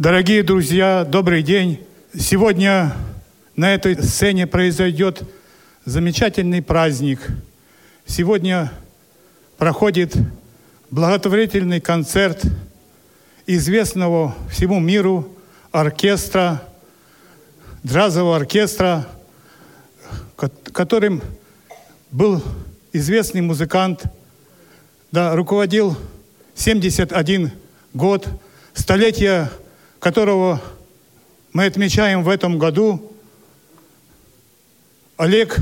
Дорогие друзья, добрый день. Сегодня на этой сцене произойдет замечательный праздник. Сегодня проходит благотворительный концерт известного всему миру оркестра, джазового оркестра, которым был известный музыкант, да, руководил 71 год, столетие которого мы отмечаем в этом году, Олег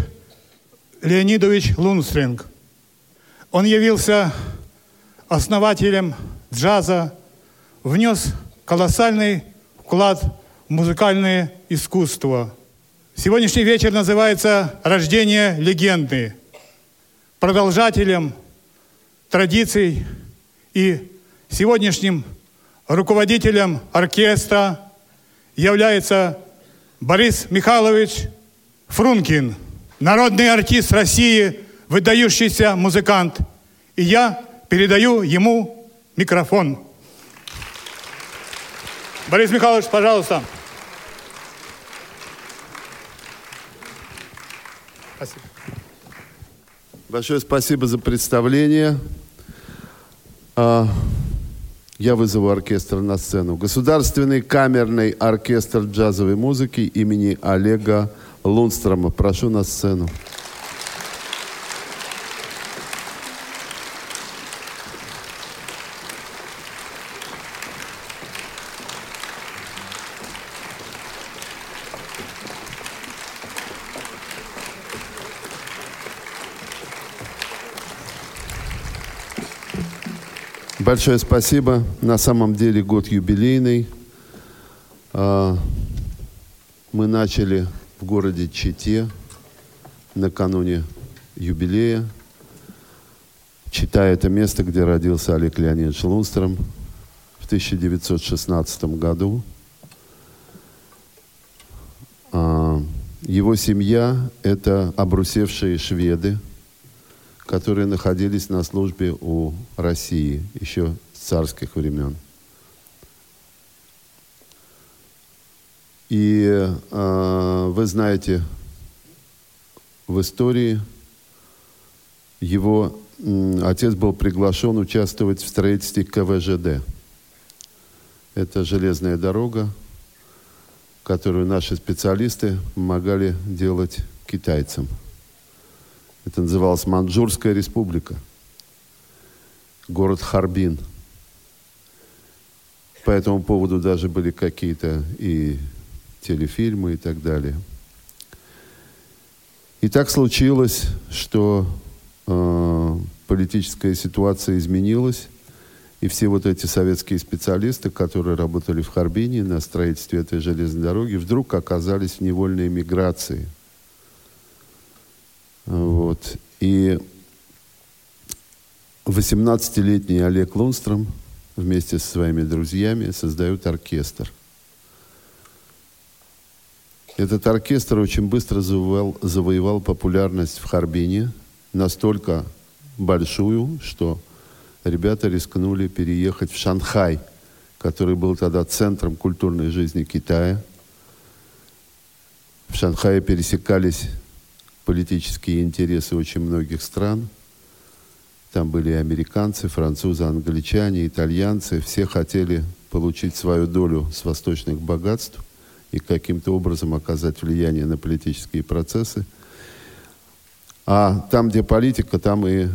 Леонидович Лунстринг. Он явился основателем джаза, внес колоссальный вклад в музыкальное искусство. Сегодняшний вечер называется «Рождение легенды». Продолжателем традиций и сегодняшним руководителем оркестра является Борис Михайлович Фрункин, народный артист России, выдающийся музыкант. И я передаю ему микрофон. Борис Михайлович, пожалуйста. Спасибо. Большое спасибо за представление. Я вызову оркестр на сцену. Государственный камерный оркестр джазовой музыки имени Олега Лунстрома. Прошу на сцену. Большое спасибо. На самом деле год юбилейный. А, мы начали в городе Чите накануне юбилея. Чита – это место, где родился Олег Леонидович Лунстром в 1916 году. А, его семья – это обрусевшие шведы – которые находились на службе у России еще с царских времен. И э, вы знаете, в истории его э, отец был приглашен участвовать в строительстве КВЖД. Это железная дорога, которую наши специалисты помогали делать китайцам – это называлось Манчжурская республика. Город Харбин. По этому поводу даже были какие-то и телефильмы и так далее. И так случилось, что э, политическая ситуация изменилась, и все вот эти советские специалисты, которые работали в Харбине на строительстве этой железной дороги, вдруг оказались в невольной миграции – вот. И 18-летний Олег Лунстром вместе со своими друзьями создают оркестр. Этот оркестр очень быстро завоевал, завоевал популярность в Харбине, настолько большую, что ребята рискнули переехать в Шанхай, который был тогда центром культурной жизни Китая. В Шанхае пересекались политические интересы очень многих стран. Там были американцы, французы, англичане, итальянцы. Все хотели получить свою долю с восточных богатств и каким-то образом оказать влияние на политические процессы. А там, где политика, там и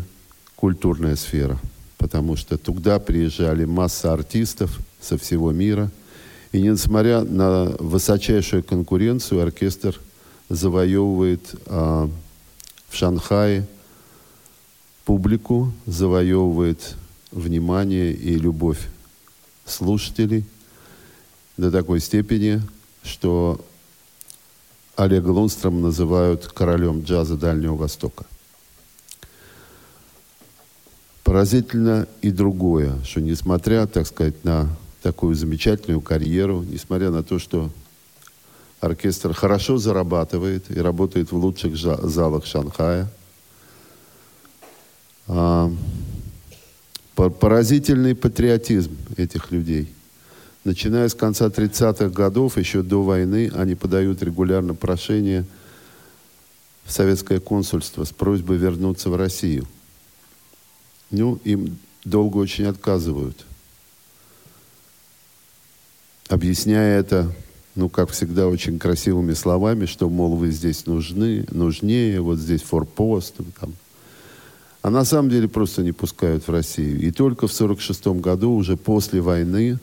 культурная сфера. Потому что туда приезжали масса артистов со всего мира. И несмотря на высочайшую конкуренцию, оркестр – завоевывает а, в Шанхае публику, завоевывает внимание и любовь слушателей до такой степени, что Олега Лунстром называют королем джаза Дальнего Востока. Поразительно и другое, что несмотря, так сказать, на такую замечательную карьеру, несмотря на то, что Оркестр хорошо зарабатывает и работает в лучших залах Шанхая. А, поразительный патриотизм этих людей. Начиная с конца 30-х годов, еще до войны, они подают регулярно прошение в советское консульство с просьбой вернуться в Россию. Ну, им долго очень отказывают. Объясняя это, ну, как всегда, очень красивыми словами, что, мол, вы здесь нужны, нужнее, вот здесь форпост, там, а на самом деле просто не пускают в Россию. И только в 1946 году, уже после войны,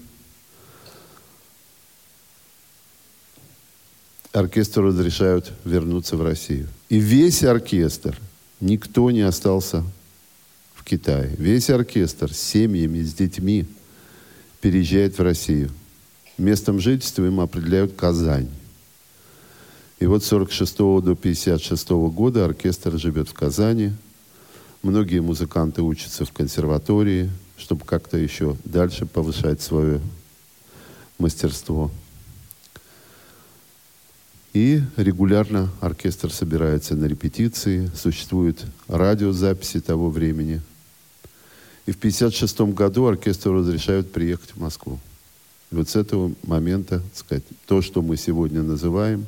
оркестру разрешают вернуться в Россию. И весь оркестр, никто не остался в Китае. Весь оркестр с семьями, с детьми переезжает в Россию. Местом жительства им определяют Казань. И вот с 46 до 56 года оркестр живет в Казани – Многие музыканты учатся в консерватории, чтобы как-то еще дальше повышать свое мастерство. И регулярно оркестр собирается на репетиции, существуют радиозаписи того времени. И в 1956 году оркестру разрешают приехать в Москву. И вот с этого момента, так сказать, то, что мы сегодня называем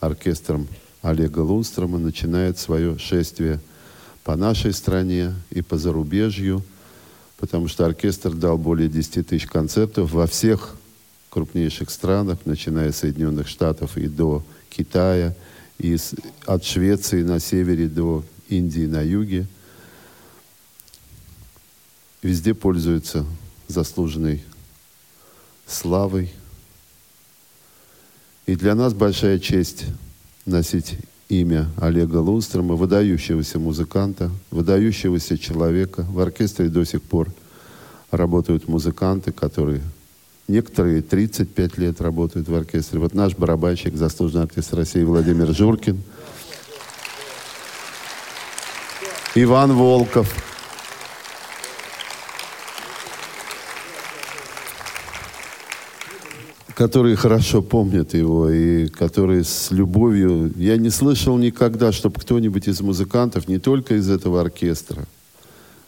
оркестром Олега Лунстрома, начинает свое шествие – по нашей стране и по зарубежью, потому что оркестр дал более 10 тысяч концертов во всех крупнейших странах, начиная с Соединенных Штатов и до Китая, и с, от Швеции на севере до Индии на юге. Везде пользуются заслуженной славой. И для нас большая честь носить имя Олега Лунстрома, выдающегося музыканта, выдающегося человека. В оркестре до сих пор работают музыканты, которые некоторые 35 лет работают в оркестре. Вот наш барабанщик, заслуженный артист России Владимир Журкин, Иван Волков – которые хорошо помнят его и которые с любовью... Я не слышал никогда, чтобы кто-нибудь из музыкантов, не только из этого оркестра,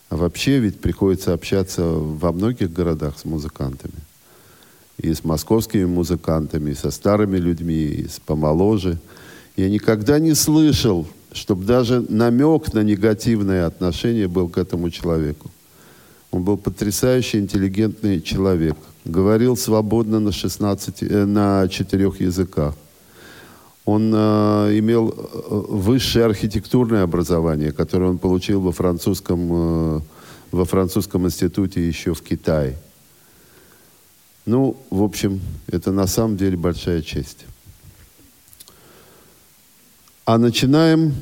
а вообще ведь приходится общаться во многих городах с музыкантами. И с московскими музыкантами, и со старыми людьми, и с помоложе. Я никогда не слышал, чтобы даже намек на негативное отношение был к этому человеку. Он был потрясающе интеллигентный человек – говорил свободно на, 16, э, на четырех языках. Он э, имел э, высшее архитектурное образование, которое он получил во французском, э, во французском институте еще в Китае. Ну, в общем, это на самом деле большая честь. А начинаем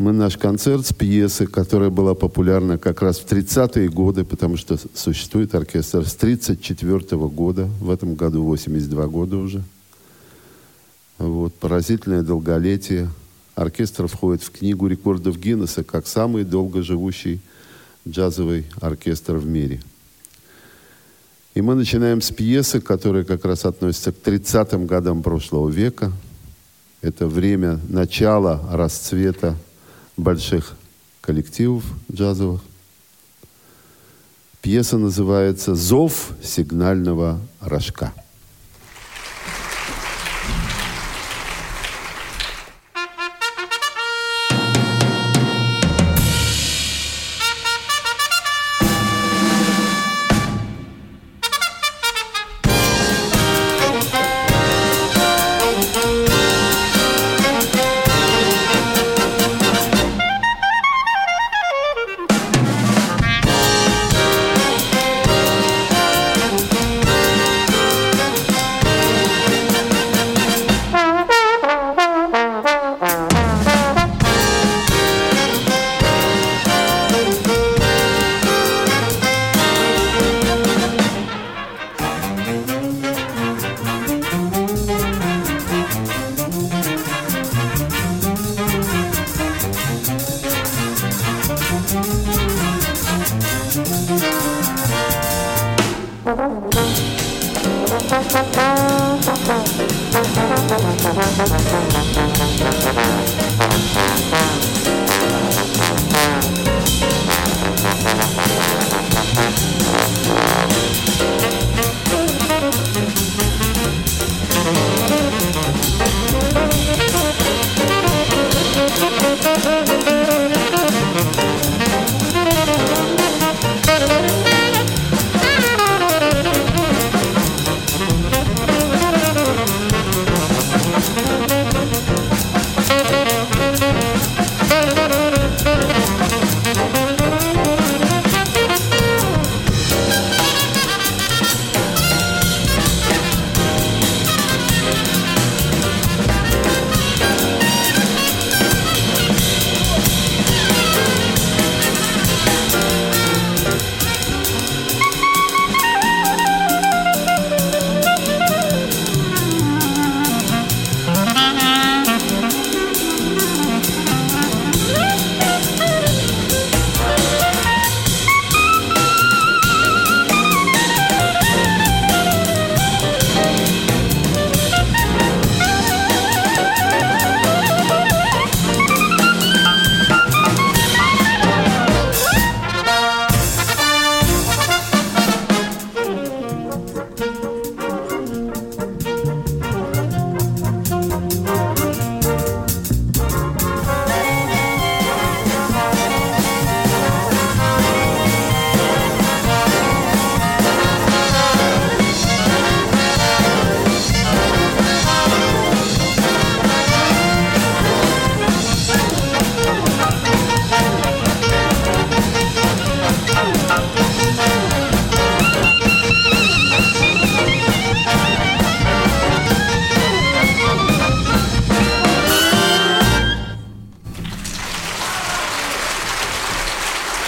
мы наш концерт с пьесы, которая была популярна как раз в 30-е годы, потому что существует оркестр с 34 -го года, в этом году 82 года уже. Вот, поразительное долголетие. Оркестр входит в книгу рекордов Гиннесса как самый долгоживущий джазовый оркестр в мире. И мы начинаем с пьесы, которая как раз относится к 30-м годам прошлого века. Это время начала расцвета больших коллективов джазовых. Пьеса называется «Зов сигнального рожка».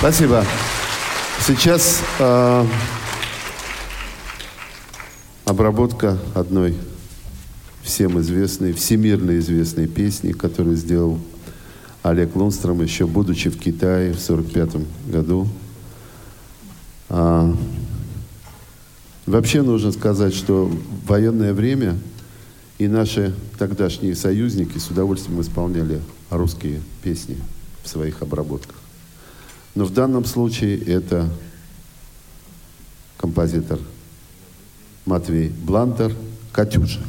Спасибо. Сейчас э, обработка одной всем известной, всемирно известной песни, которую сделал Олег Лунстром, еще будучи в Китае в 1945 году. А, вообще нужно сказать, что в военное время и наши тогдашние союзники с удовольствием исполняли русские песни в своих обработках. Но в данном случае это композитор Матвей Блантер «Катюша».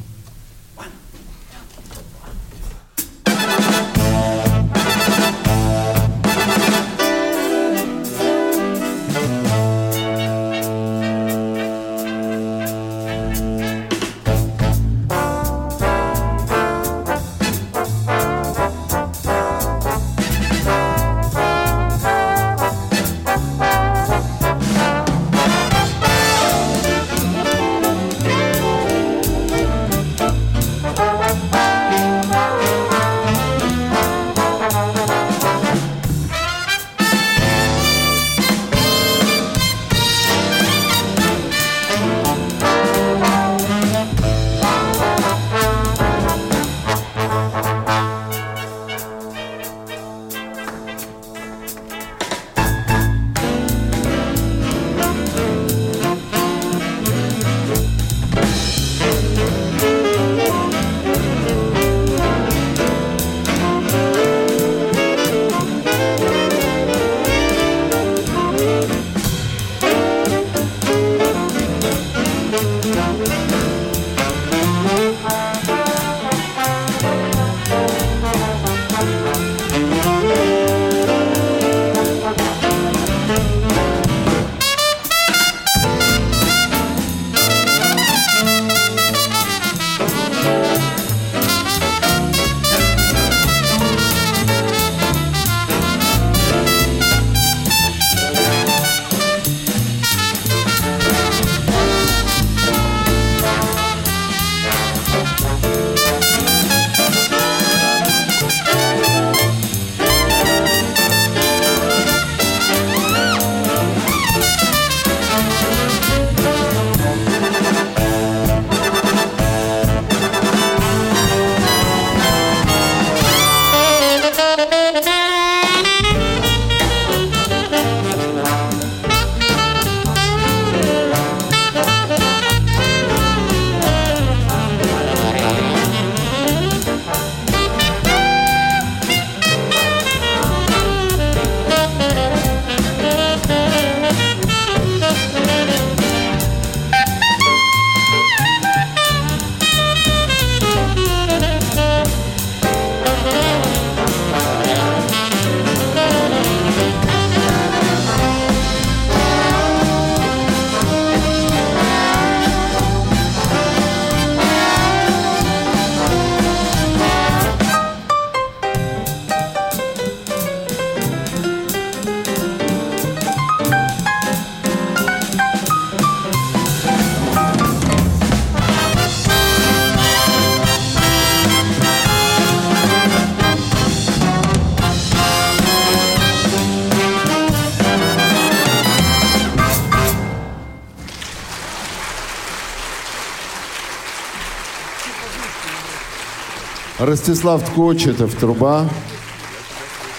Ростислав Ткочетов, труба.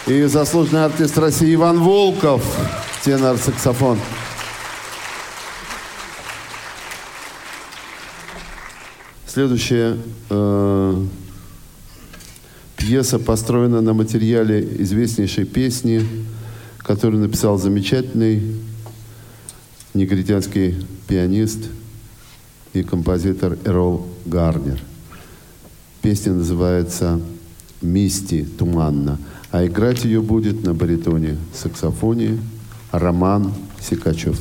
И заслуженный артист России Иван Волков, тенор-саксофон. Следующая э, пьеса построена на материале известнейшей песни, которую написал замечательный негритянский пианист и композитор Эрол Гарнер – Песня называется «Мисти туманно», а играть ее будет на баритоне, саксофоне Роман Сикачев.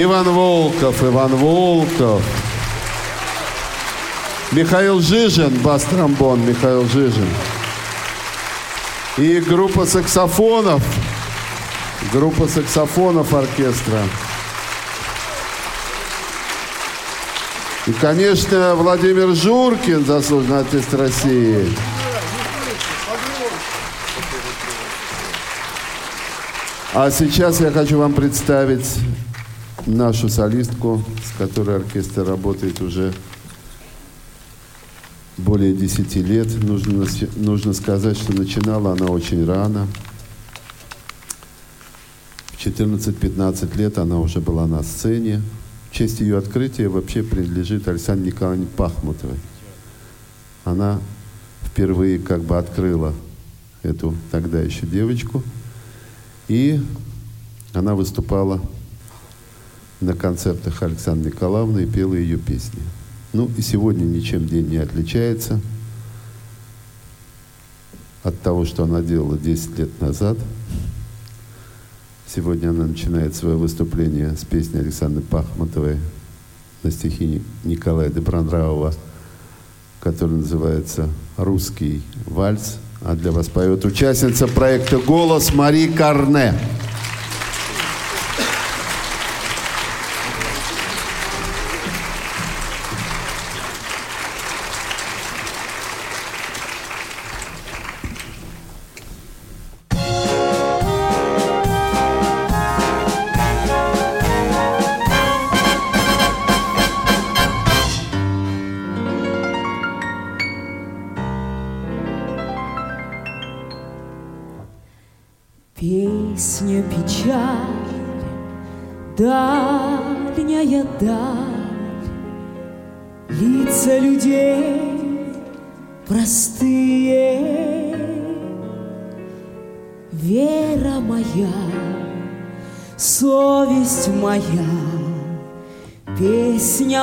Иван Волков, Иван Волков. Михаил Жижин, бас-тромбон, Михаил Жижин. И группа саксофонов, группа саксофонов оркестра. И, конечно, Владимир Журкин, заслуженный артист России. А сейчас я хочу вам представить нашу солистку, с которой оркестр работает уже более 10 лет. Нужно, нужно сказать, что начинала она очень рано. В 14-15 лет она уже была на сцене. В честь ее открытия вообще принадлежит Александре Николаевне Пахмутовой. Она впервые как бы открыла эту тогда еще девочку. И она выступала на концертах Александры Николаевны и пела ее песни. Ну и сегодня ничем день не отличается от того, что она делала 10 лет назад. Сегодня она начинает свое выступление с песни Александры Пахматовой на стихи Николая Добронравова, которая называется «Русский вальс», а для вас поет участница проекта «Голос» Мари Карне.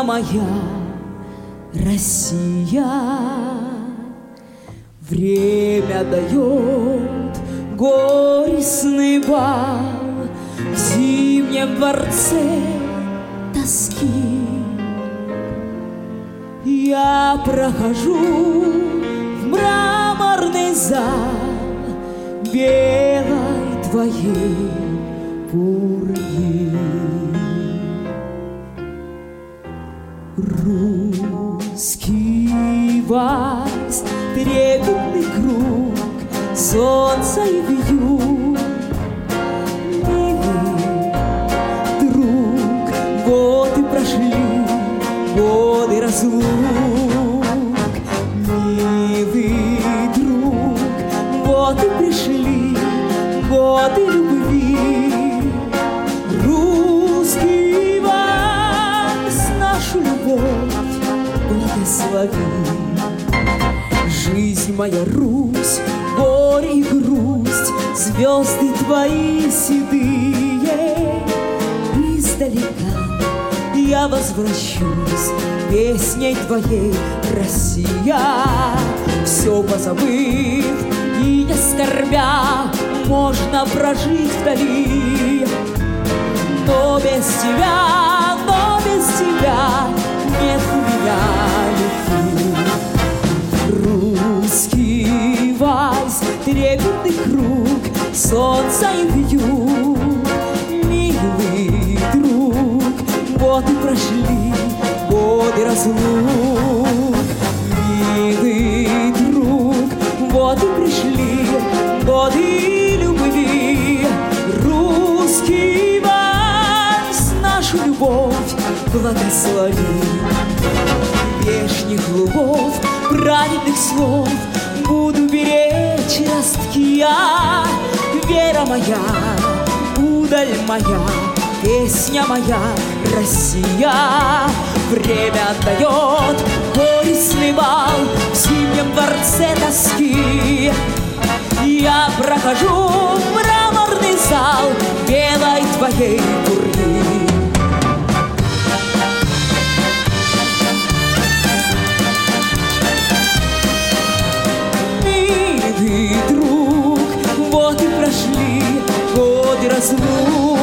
Моя Россия. Время дает горестный бал В зимнем дворце тоски. Я прохожу в мраморный зал Белой твоей пурги. глаз трепетный круг солнца и вьюг. Моя, Русь, горе и грусть, Звезды твои седые. Издалека я возвращусь Песней твоей, Россия. Все позабыв и не скорбя, Можно прожить вдали. Но без тебя, но без тебя Нет у меня трепетный круг, Солнца и вью, милый друг, Вот и прошли годы разлук. Милый друг, вот и пришли годы любви. Русский вальс, нашу любовь благослови. Вешних лугов, праведных слов ростки я, Вера моя, удаль моя, Песня моя, Россия. Время отдает горестный бал В зимнем дворце тоски. Я прохожу мраморный зал Белой твоей турни. Друг, вот и прошли годы разлук.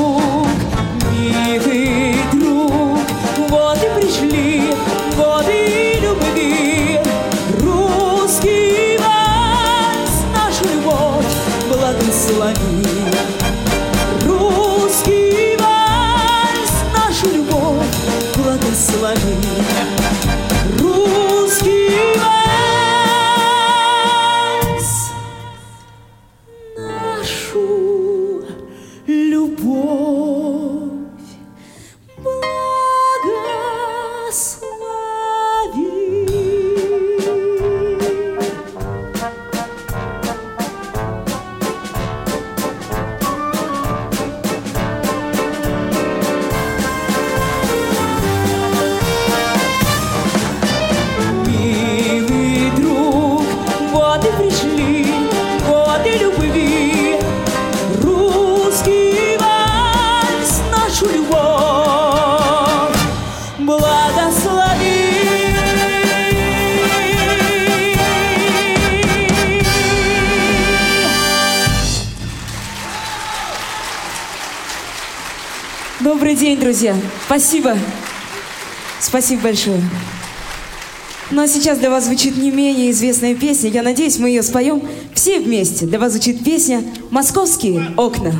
Друзья. Спасибо. Спасибо большое. Ну а сейчас для вас звучит не менее известная песня. Я надеюсь, мы ее споем все вместе. Для вас звучит песня «Московские окна».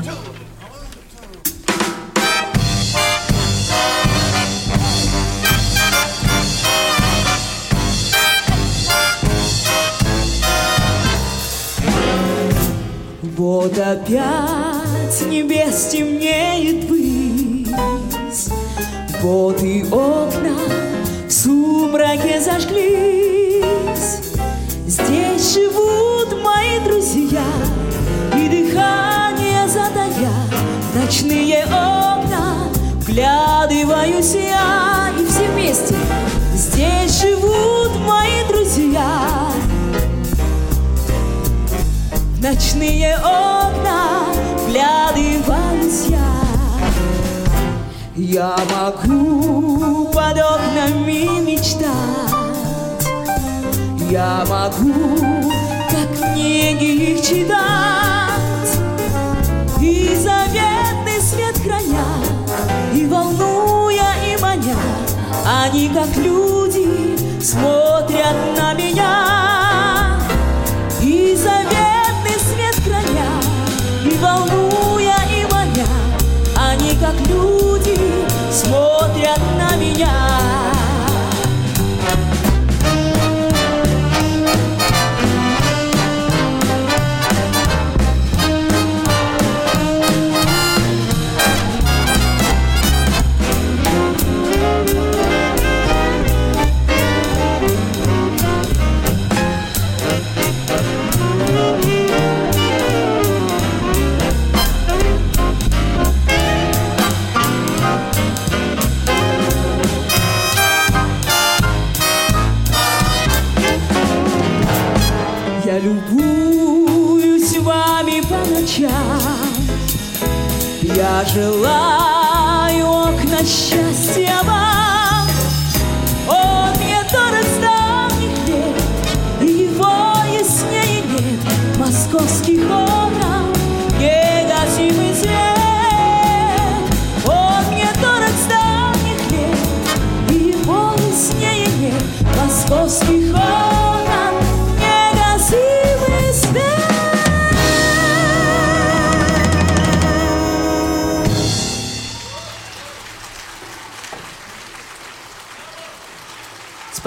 Ночные окна вглядываюсь я. Я могу под окнами мечтать, я могу, как книги их читать, и заветный свет храня, и волнуя, и маня, они, как люди, ночам. Я желаю окна счастья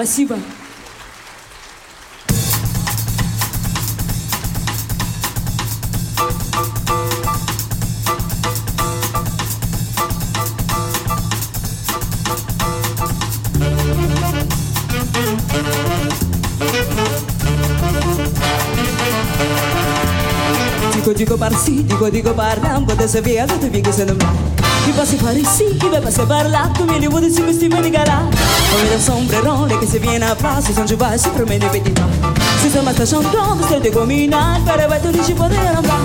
Спасибо. Dico dico par sì, dico dico parla, un po' di via, che tu vieni Y va a se parecí que me va a se bailar Tú me llevo de si me estive regalar Hombre da sombrero, le que se viene a paso Son de baixo, promene petitão Se sono sta chantando, se te combinat Para vai tu dici poter andar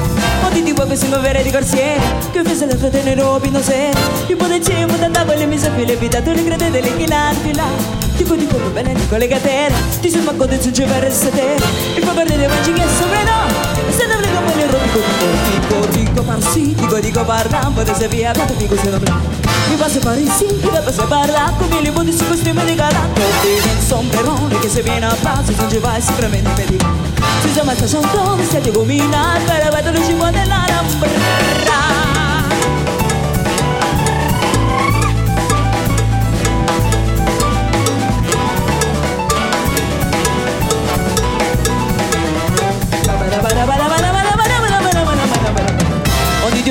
Oggi ti ti vuoi vera avere di corsiere Che fese la fratello in roba in osera Io potevo, potevo, le mi sapere Le vita, tu le credete, le chilate, filate Dico dico che bene dico le gatere, ti sei manco di giungere per essere. Il po' perdere mangi che sopra no. Se ne frega poi le robi dico dico dico par sì, dico dico parla, un po' di se via, tanto dico se non mi passa fare sì, mi passa parla, come li modi su questi me di galatto. Un sombrerone che se viene a se non ci vai sicuramente vedi. Si sa massa chantando, stai gomina, per vedo le cibo della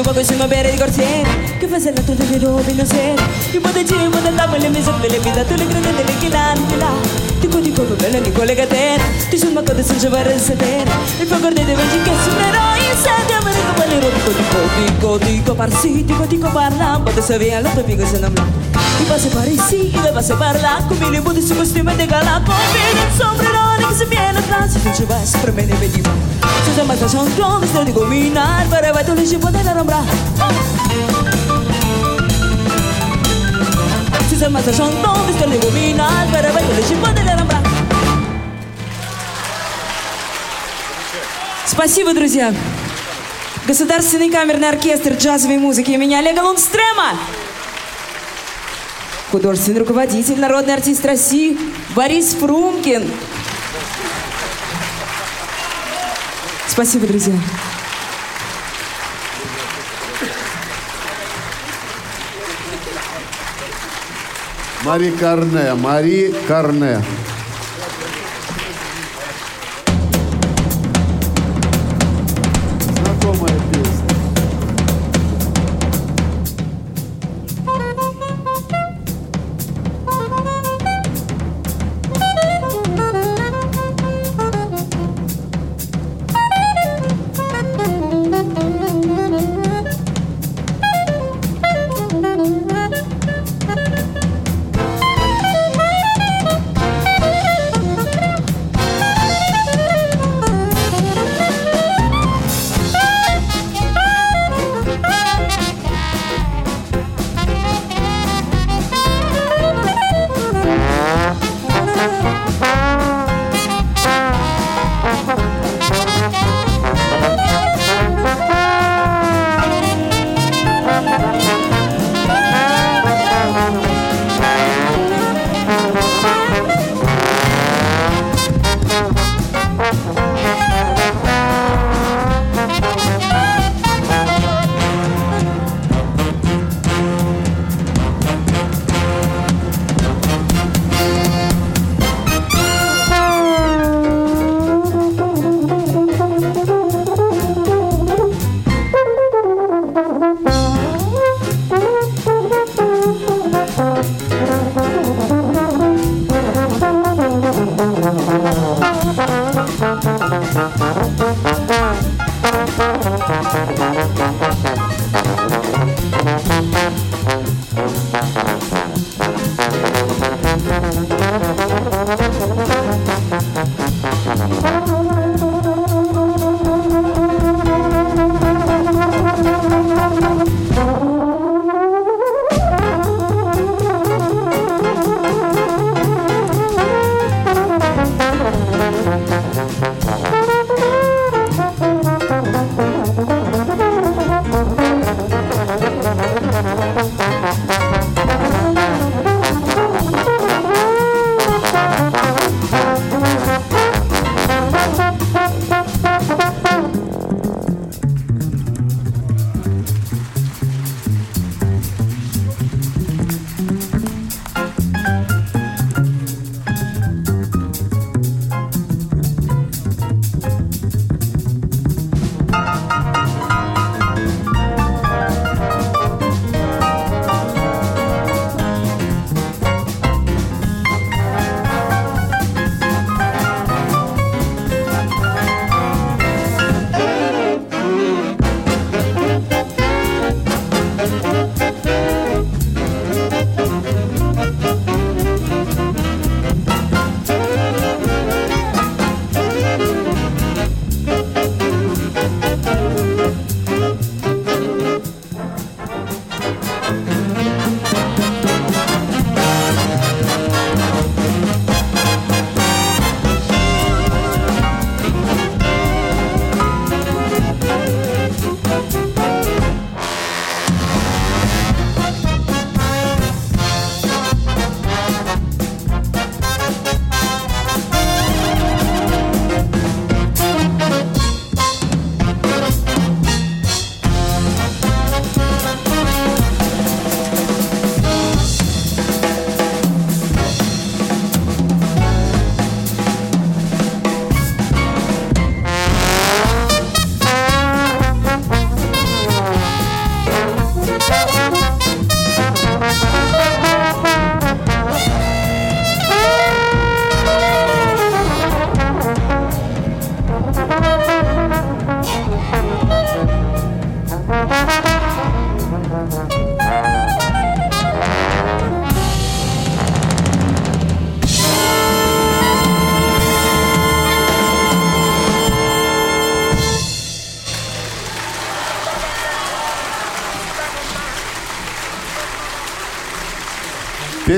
rambra. Ogni giorno che siamo a bere di corsiere Che fa se la tua di robe non sei? Io potevo dire, io potevo dare le mie le vita Tu le credi delle che l'anni là Dico dico che bene di quelle catene. Ti sono ma cosa senza fare il sedere. Il fuoco di devi che sembrerò Insendi a me di quelle robe Dico dico dico par sì Dico dico parla. Un po' di se via la tua figa se non là ti passo fare sì, io passo parla. Come li butti su costume di gala Con fine sombrerone che si viene atrás Se non ci vai sempre me ne vedi Se sei mai faccio un trono, sto di cominar Per vai tu li ci puoi dare l'ombra Se sei mai faccio un trono, sto di cominar Per vai tu li ci puoi dare l'ombra Спасибо, друзья! Государственный камерный оркестр джазовой музыки имени Олега Лундстрема. Художественный руководитель, народный артист России Борис Фрумкин. Спасибо, друзья. Мари Карне, Мари Карне.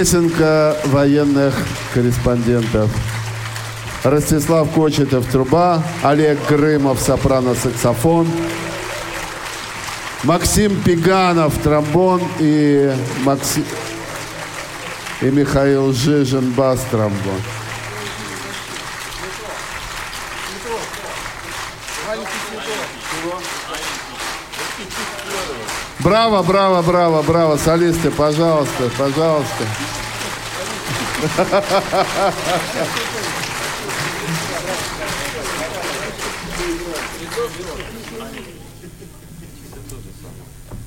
Песенка военных корреспондентов. Ростислав Кочетов – труба, Олег Грымов – сопрано-саксофон, Максим Пиганов – тромбон и, Макси... и Михаил Жижин – бас-тромбон. Браво, браво, браво, браво, солисты, пожалуйста, пожалуйста.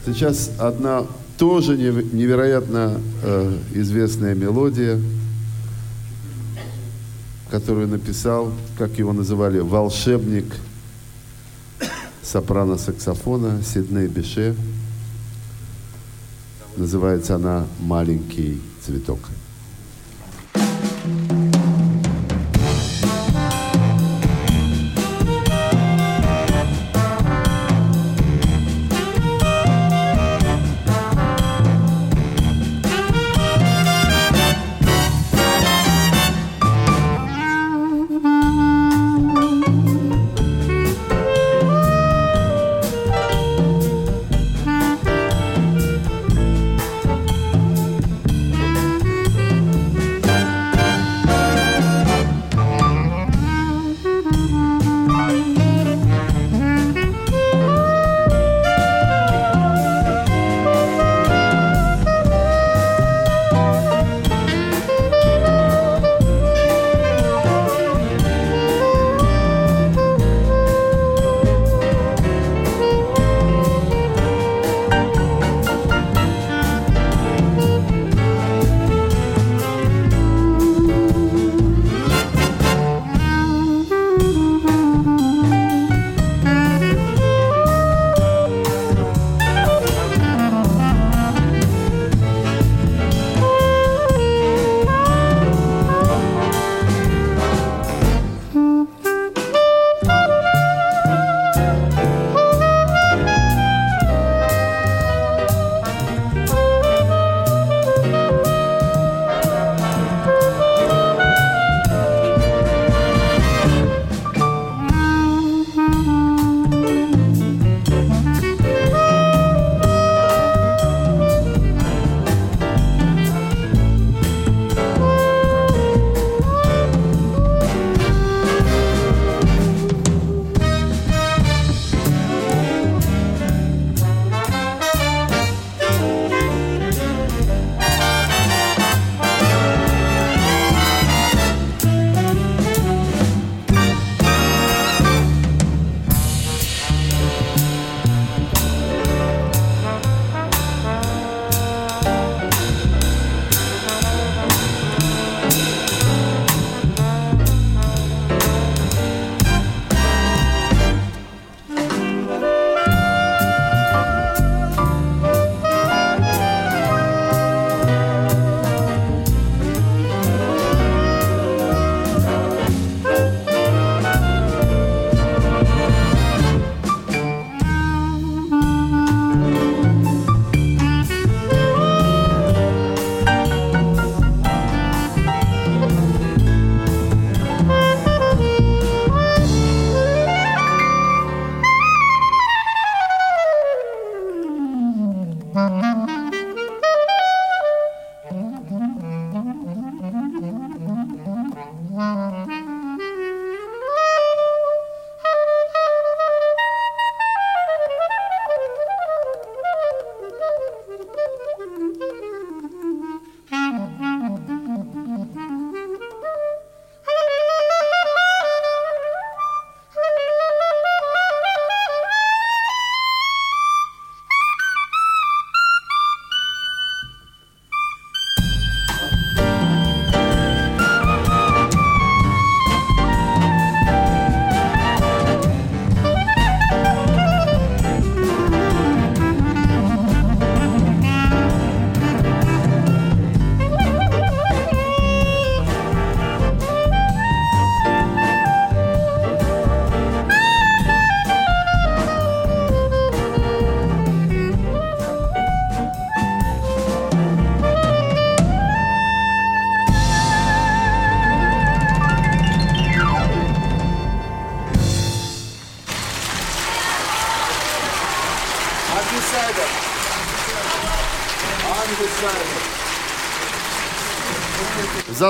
Сейчас одна тоже невероятно э, известная мелодия, которую написал, как его называли, волшебник сопрано-саксофона Сидней Беше. Называется она «Маленький цветок».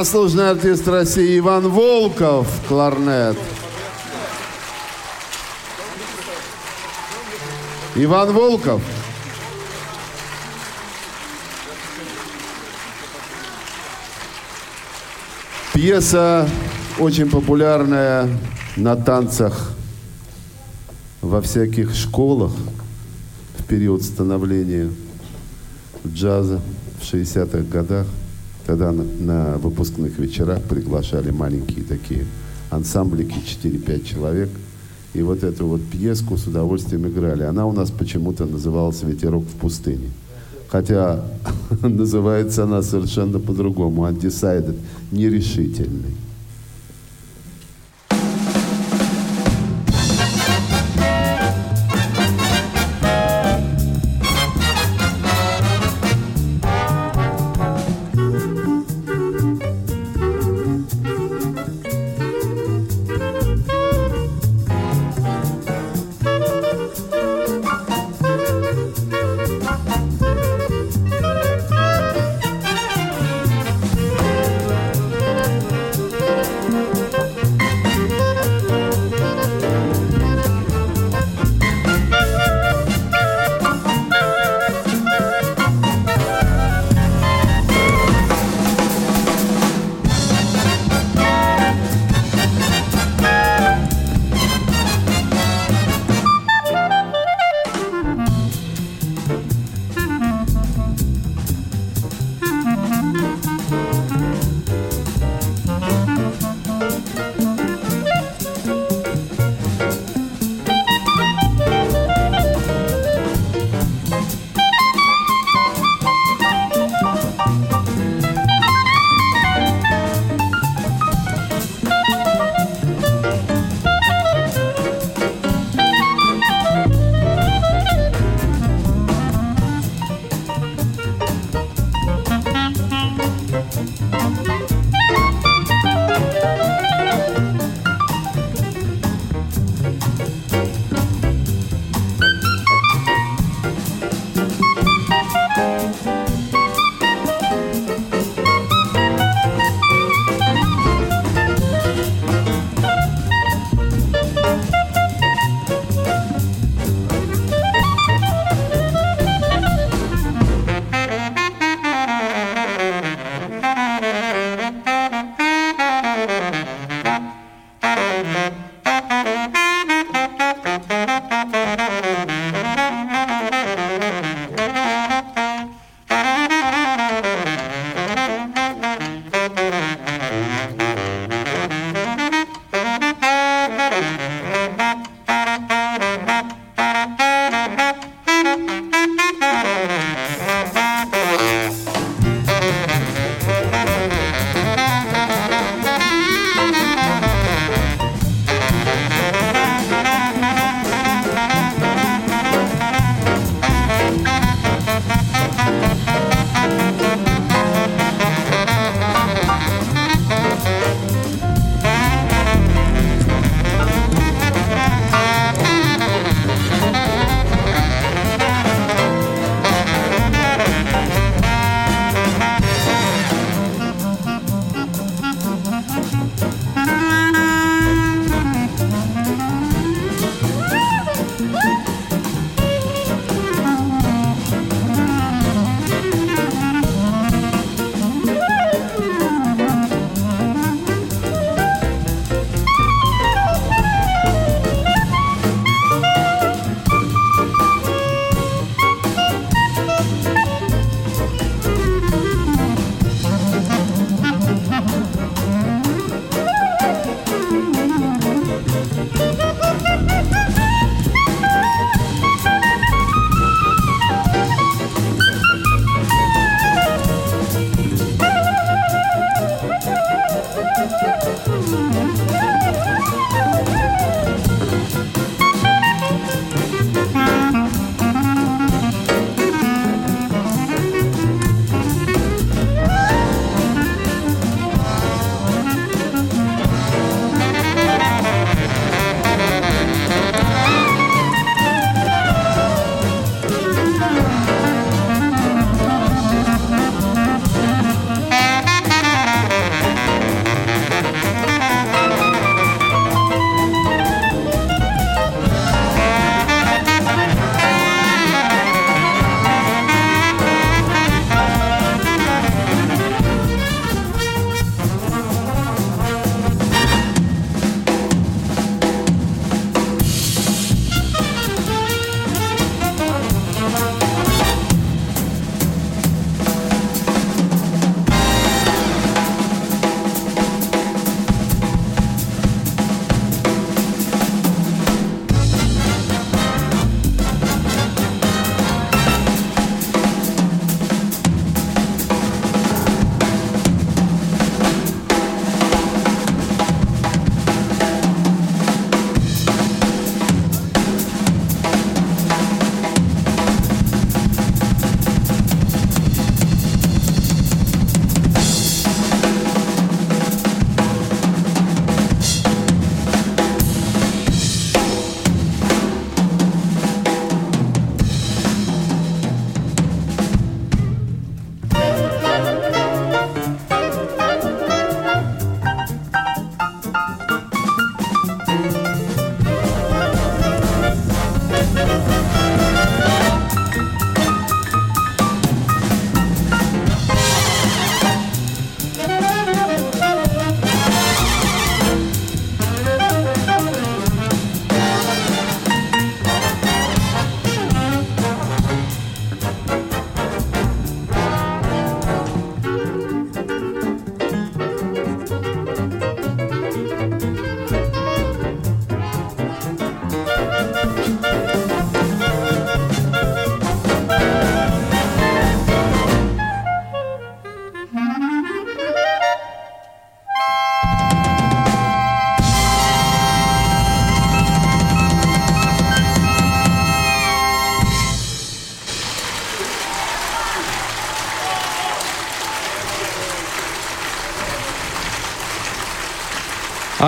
Заслуженный артист России Иван Волков, кларнет. Иван Волков. Пьеса очень популярная на танцах во всяких школах в период становления джаза в 60-х годах. Тогда на, на выпускных вечерах приглашали маленькие такие ансамблики, 4-5 человек. И вот эту вот пьеску с удовольствием играли. Она у нас почему-то называлась «Ветерок в пустыне». Хотя называется она совершенно по-другому. Undecided, нерешительный.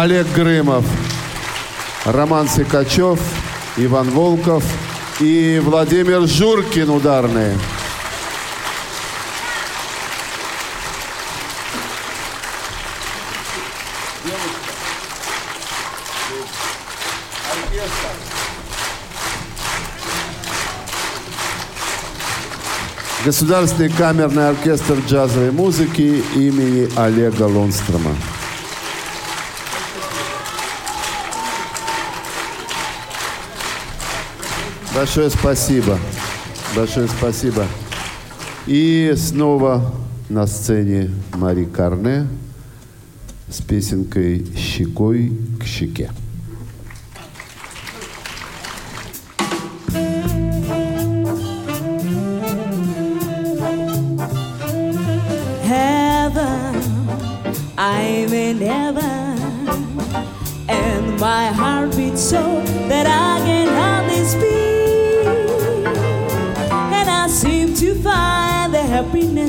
Олег Грымов, Роман Сикачев, Иван Волков и Владимир Журкин ударные. Государственный камерный оркестр джазовой музыки имени Олега Лунстрома. Большое спасибо. Большое спасибо. И снова на сцене Мари Карне с песенкой «Щекой к щеке».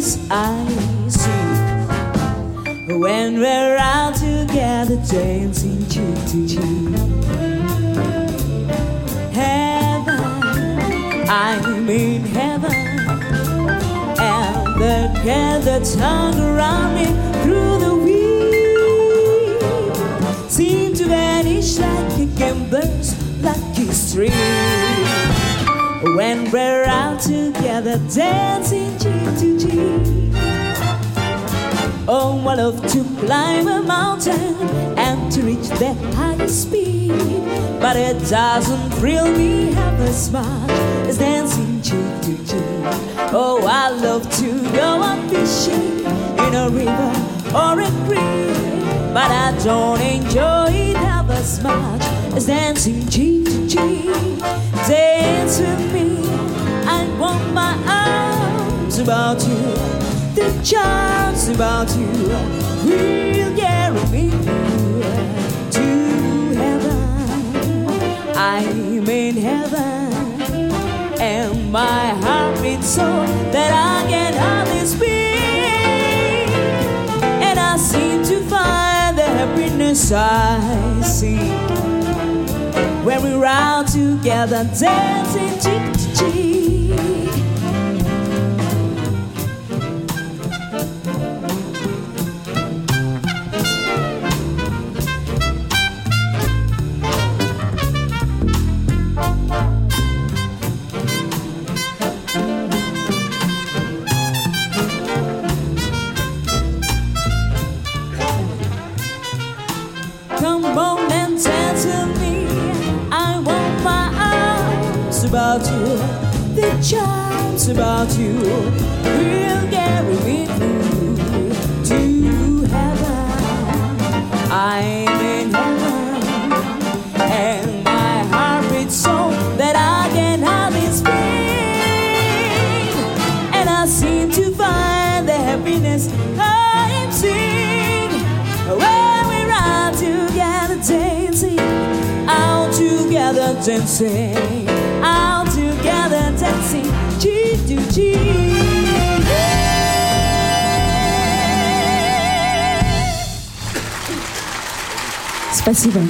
I seek when we're out together dancing cheek to cheek. Heaven, I'm in heaven, and the that's hung around me through the seem to vanish like a gambler's lucky stream. When we're out together dancing cheek to cheek. Oh, I love to climb a mountain and to reach the highest speed. But it doesn't thrill me half as much as dancing cheek to cheek. Oh, I love to go out fishing in a river or a creek but I don't enjoy it half as much as dancing cheek to cheek. Dance with me, I want my arms about you, the charms about you will carry me to heaven. I'm in heaven, and my heart beats so that I can hardly speak, and I seem to find the happiness I see when we're out together dancing cheek. About you. Will carry me. Through to heaven. I'm in heaven, and my heart beats so that I can hardly speak, and I seem to find the happiness I'm seeing. When we're out together dancing, out together dancing Спасибо.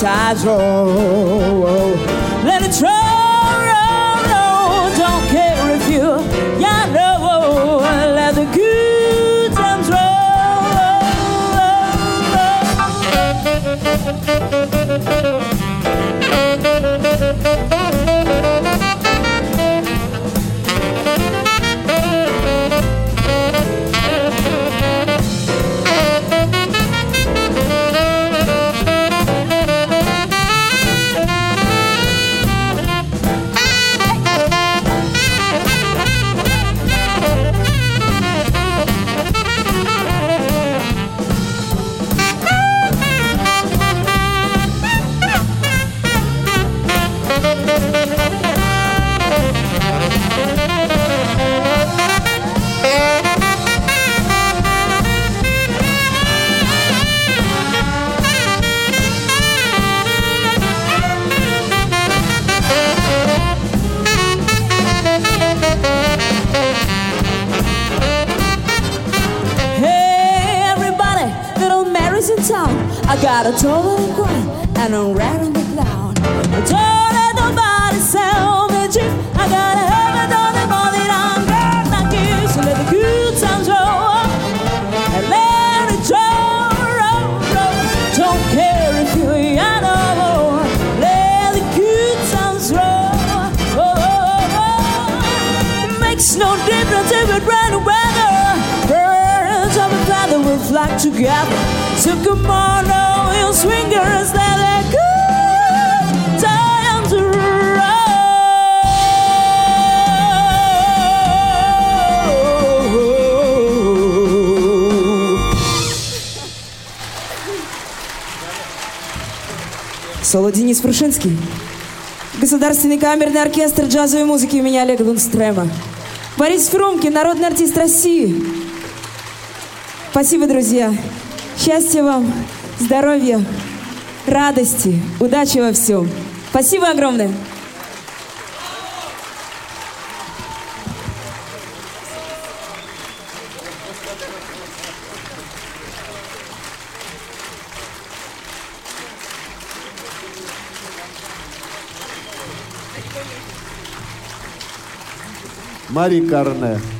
tides roll. Камерный оркестр джазовой музыки имени Олега Лунстрема. Борис Фрумкин, народный артист России. Спасибо, друзья. Счастья вам, здоровья, радости, удачи во всем. Спасибо огромное. Мари Карне.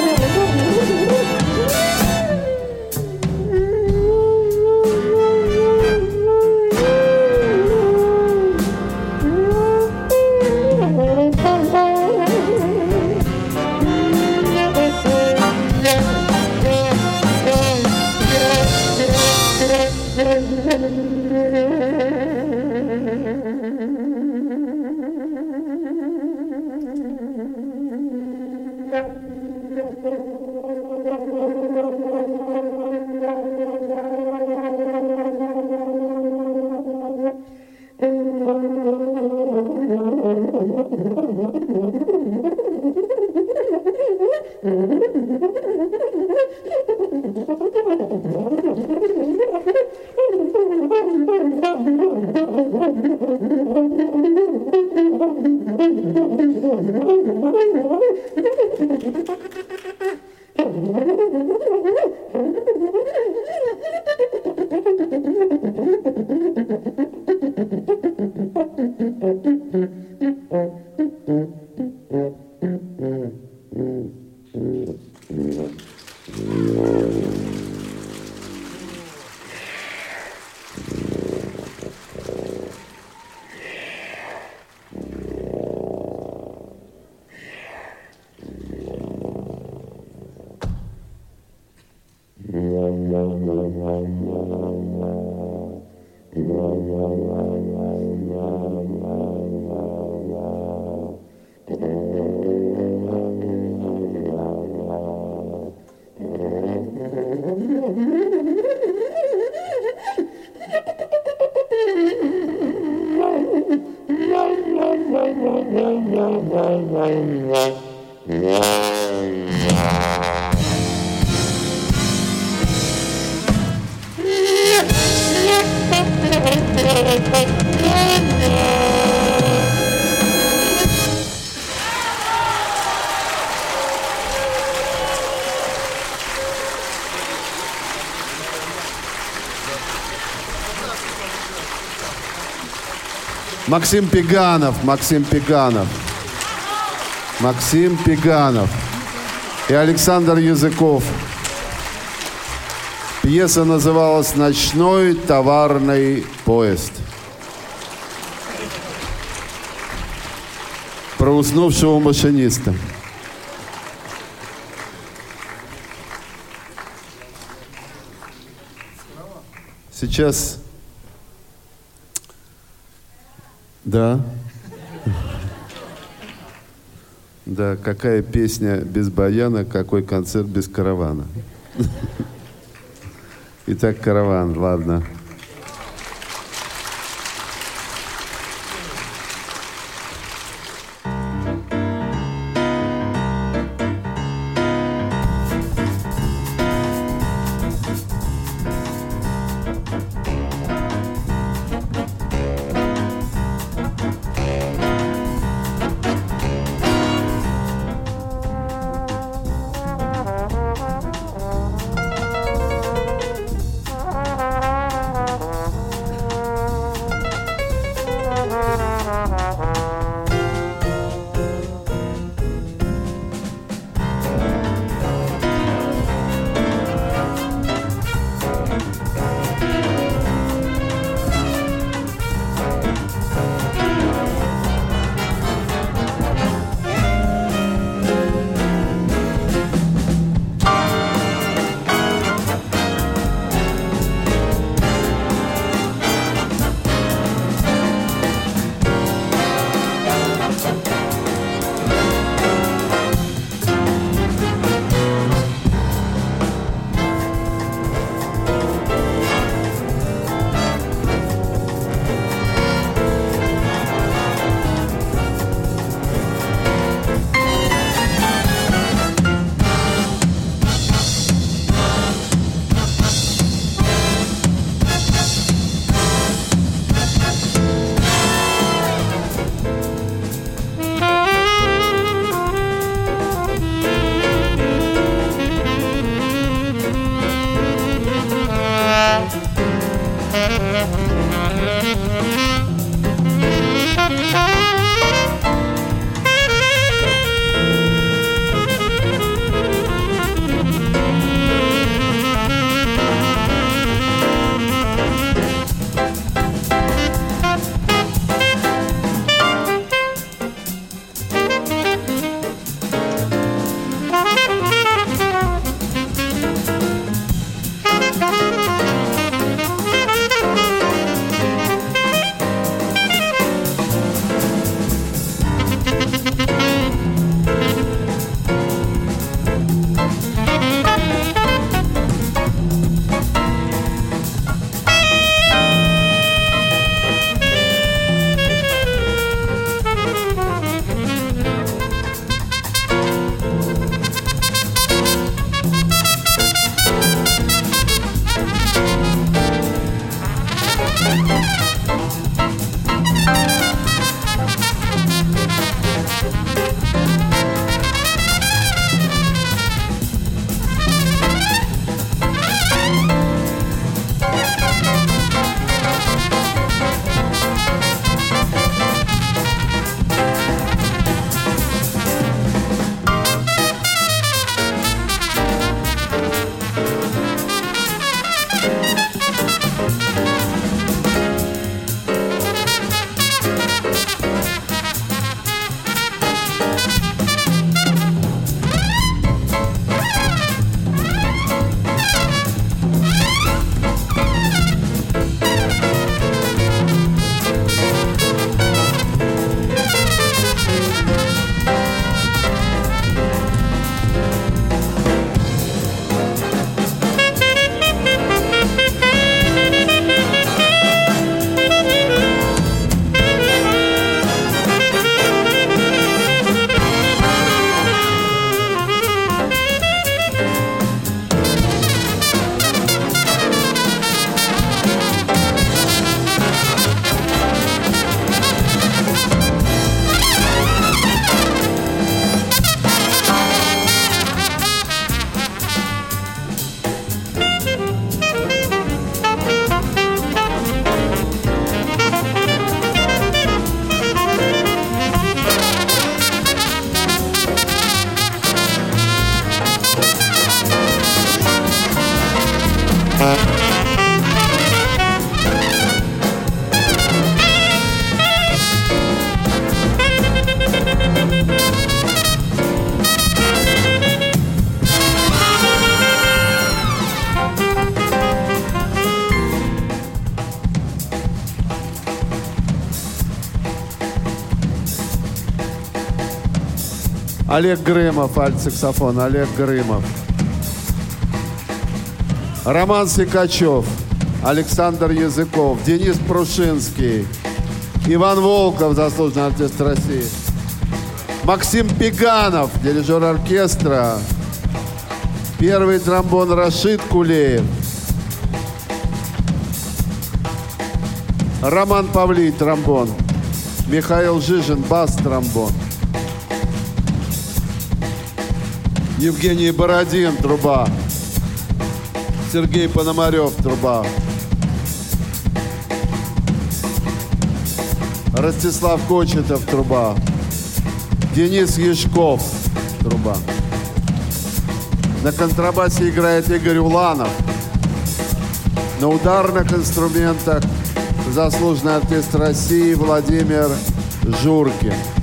Максим Пеганов, Максим Пеганов. Максим Пеганов и Александр Языков. Пьеса называлась «Ночной товарный поезд». Про уснувшего машиниста. Сейчас... Да. Да, какая песня без баяна, какой концерт без каравана. Итак, караван, ладно. Олег Грымов, альт-саксофон, Олег Грымов. Роман Сикачев, Александр Языков, Денис Прушинский, Иван Волков, заслуженный артист России, Максим Пеганов, дирижер оркестра, первый тромбон Рашид Кулеев, Роман Павлий, тромбон, Михаил Жижин, бас-тромбон, Евгений Бородин, труба, Сергей Пономарев, труба. Ростислав Кочетов, труба. Денис Ешков, труба. На контрабасе играет Игорь Уланов. На ударных инструментах заслуженный артист России Владимир Журкин.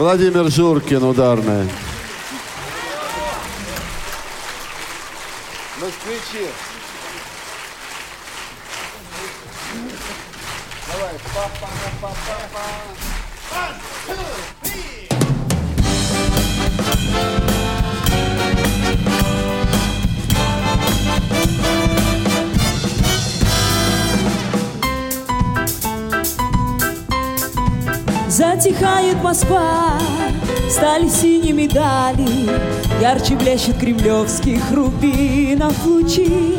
Владимир Журкин, ударная. Блещет кремлевских рубинов лучи.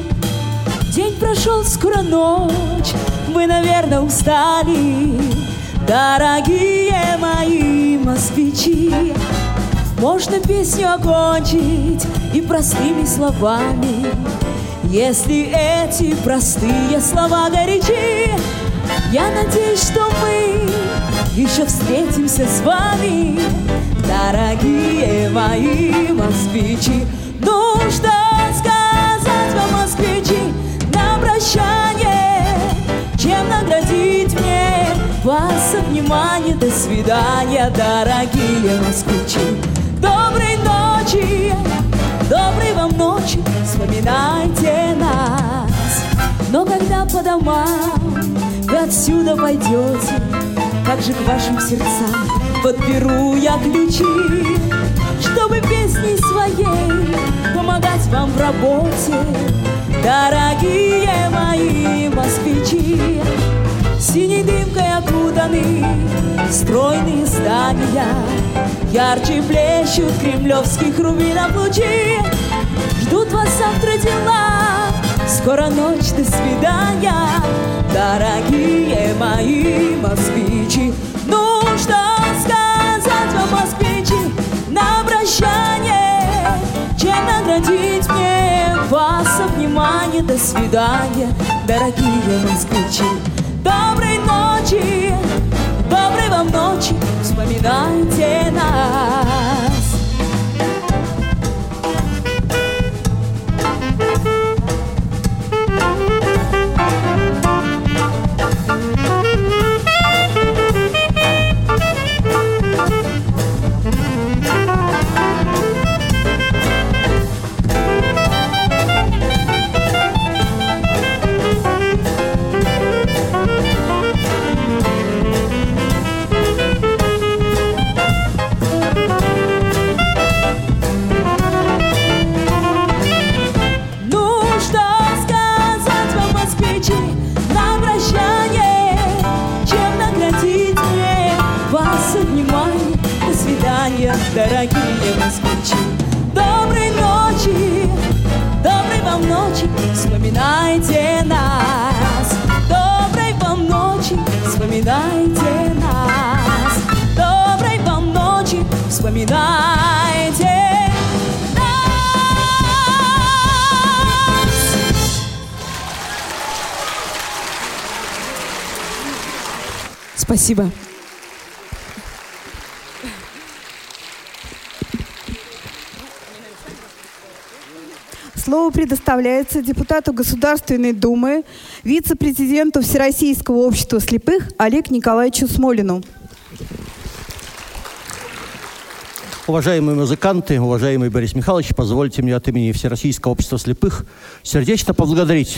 День прошел, скоро ночь, вы, наверное, устали, Дорогие мои москвичи. Можно песню окончить и простыми словами, Если эти простые слова горячи. Я надеюсь, что мы еще встретимся с вами, дорогие мои москвичи. Ну что сказать вам, москвичи, на прощание, чем наградить мне вас внимание. До свидания, дорогие москвичи. Доброй ночи, доброй вам ночи, вспоминайте нас. Но когда по домам вы отсюда пойдете, как же к вашим сердцам подберу я ключи, чтобы песней своей помогать вам в работе, дорогие мои москвичи. Синей дымкой окутаны стройные здания, Ярче плещут кремлевских рубинов лучи. Ждут вас завтра дела, скоро ночь, до свидания, Дорогие мои москвичи. Москвичи, на прощание, Чем наградить мне вас внимание, До свидания, дорогие москвичи. Доброй ночи, доброй вам ночи, вспоминайте нас. Спасибо. Слово предоставляется депутату Государственной Думы, вице-президенту Всероссийского общества слепых Олег Николаевичу Смолину. Уважаемые музыканты, уважаемый Борис Михайлович, позвольте мне от имени Всероссийского общества слепых сердечно поблагодарить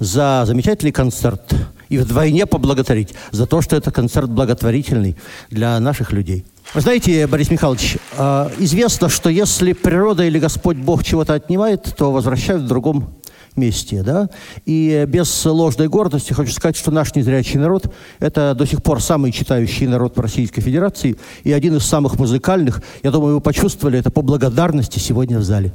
за замечательный концерт и вдвойне поблагодарить за то, что это концерт благотворительный для наших людей. Вы знаете, Борис Михайлович, э, известно, что если природа или Господь Бог чего-то отнимает, то возвращают в другом месте, да? И без ложной гордости хочу сказать, что наш незрячий народ – это до сих пор самый читающий народ в Российской Федерации и один из самых музыкальных. Я думаю, вы почувствовали это по благодарности сегодня в зале.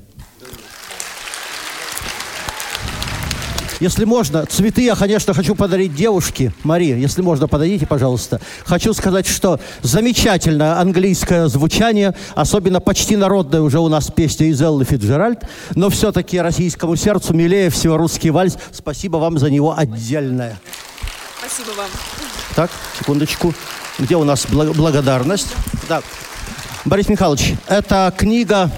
Если можно, цветы я, конечно, хочу подарить девушке. Мария, если можно, подойдите, пожалуйста. Хочу сказать, что замечательное английское звучание, особенно почти народная уже у нас песня из Эллы Фиджеральд, но все-таки российскому сердцу милее всего русский вальс. Спасибо вам за него отдельное. Спасибо вам. Так, секундочку. Где у нас бла- благодарность? Да. Борис Михайлович, эта книга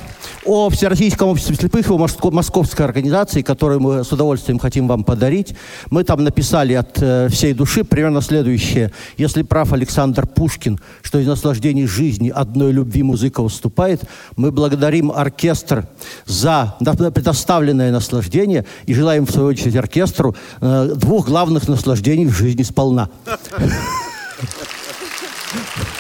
о Всероссийском обществе слепых, о московской организации, которую мы с удовольствием хотим вам подарить. Мы там написали от э, всей души примерно следующее. Если прав Александр Пушкин, что из наслаждений жизни одной любви музыка уступает, мы благодарим оркестр за предоставленное наслаждение и желаем, в свою очередь, оркестру э, двух главных наслаждений в жизни сполна.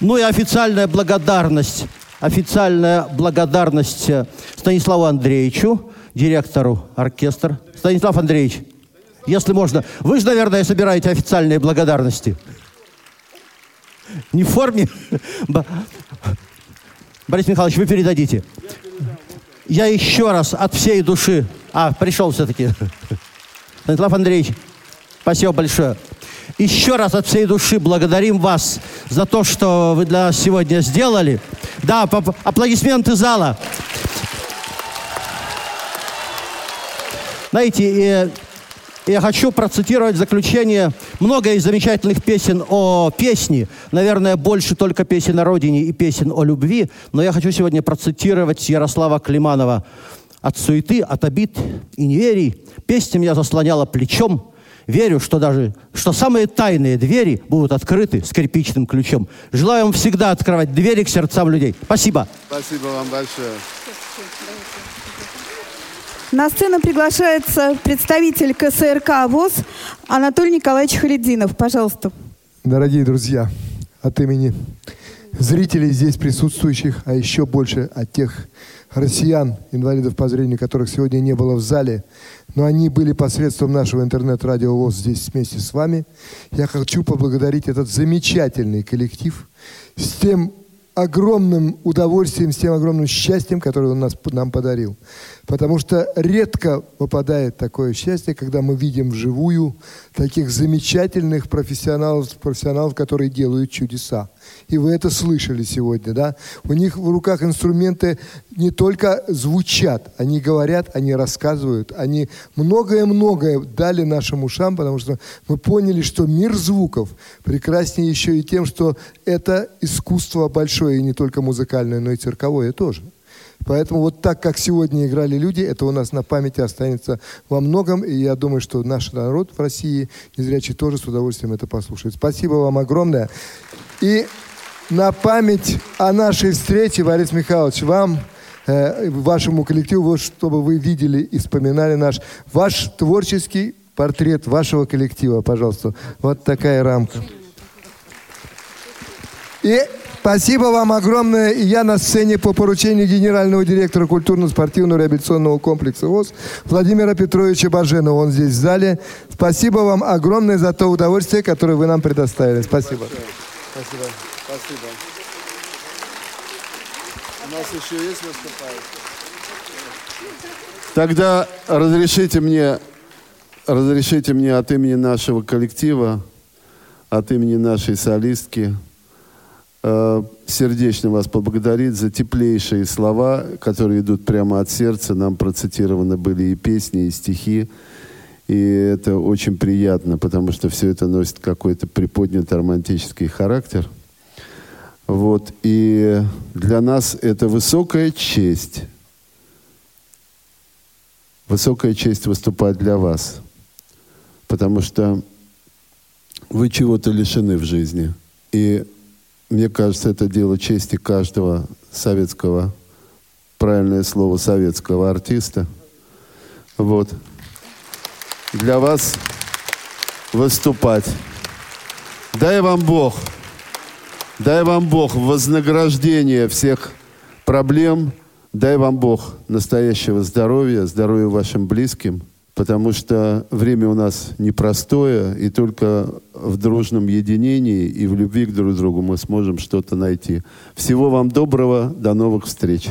Ну и официальная благодарность, официальная благодарность э, Станиславу Андреевичу, директору оркестра. Станислав Андреевич, если можно, вы же, наверное, собираете официальные благодарности. Не в форме? Борис Михайлович, вы передадите. Я еще раз от всей души... А, пришел все-таки. Станислав Андреевич, спасибо большое. Еще раз от всей души благодарим вас за то, что вы для нас сегодня сделали. Да, аплодисменты зала. Знаете, я хочу процитировать заключение много из замечательных песен о песне. Наверное, больше только песен о родине и песен о любви. Но я хочу сегодня процитировать Ярослава Климанова. «От суеты, от обид и неверий песня меня заслоняла плечом, Верю, что даже, что самые тайные двери будут открыты скрипичным ключом. Желаю вам всегда открывать двери к сердцам людей. Спасибо. Спасибо вам большое. На сцену приглашается представитель КСРК ВОЗ Анатолий Николаевич Халидинов. Пожалуйста. Дорогие друзья, от имени зрителей здесь присутствующих, а еще больше от тех россиян, инвалидов по зрению, которых сегодня не было в зале, но они были посредством нашего интернет-радио ВОЗ здесь вместе с вами. Я хочу поблагодарить этот замечательный коллектив с тем огромным удовольствием, с тем огромным счастьем, которое он нас, нам подарил. Потому что редко выпадает такое счастье, когда мы видим вживую таких замечательных профессионалов, профессионалов, которые делают чудеса. И вы это слышали сегодня, да? У них в руках инструменты не только звучат, они говорят, они рассказывают, они многое-многое дали нашим ушам, потому что мы поняли, что мир звуков прекраснее еще и тем, что это искусство большое, и не только музыкальное, но и цирковое тоже. Поэтому вот так, как сегодня играли люди, это у нас на памяти останется во многом. И я думаю, что наш народ в России, незрячий, тоже с удовольствием это послушает. Спасибо вам огромное. И на память о нашей встрече, Борис Михайлович, вам, э, вашему коллективу, чтобы вы видели и вспоминали наш, ваш творческий портрет вашего коллектива, пожалуйста. Вот такая рамка. И спасибо вам огромное. Я на сцене по поручению генерального директора культурно-спортивного реабилитационного комплекса ВОЗ Владимира Петровича Баженова. Он здесь в зале. Спасибо вам огромное за то удовольствие, которое вы нам предоставили. Спасибо. Спасибо. Спасибо. У нас еще есть выступающие? Тогда разрешите мне, разрешите мне от имени нашего коллектива, от имени нашей солистки э, сердечно вас поблагодарить за теплейшие слова, которые идут прямо от сердца. Нам процитированы были и песни, и стихи. И это очень приятно, потому что все это носит какой-то приподнятый романтический характер – вот, и для нас это высокая честь. Высокая честь выступать для вас. Потому что вы чего-то лишены в жизни. И мне кажется, это дело чести каждого советского, правильное слово, советского артиста. Вот. Для вас выступать. Дай вам Бог – Дай вам Бог вознаграждение всех проблем. Дай вам Бог настоящего здоровья, здоровья вашим близким, потому что время у нас непростое, и только в дружном единении и в любви к друг другу мы сможем что-то найти. Всего вам доброго, до новых встреч.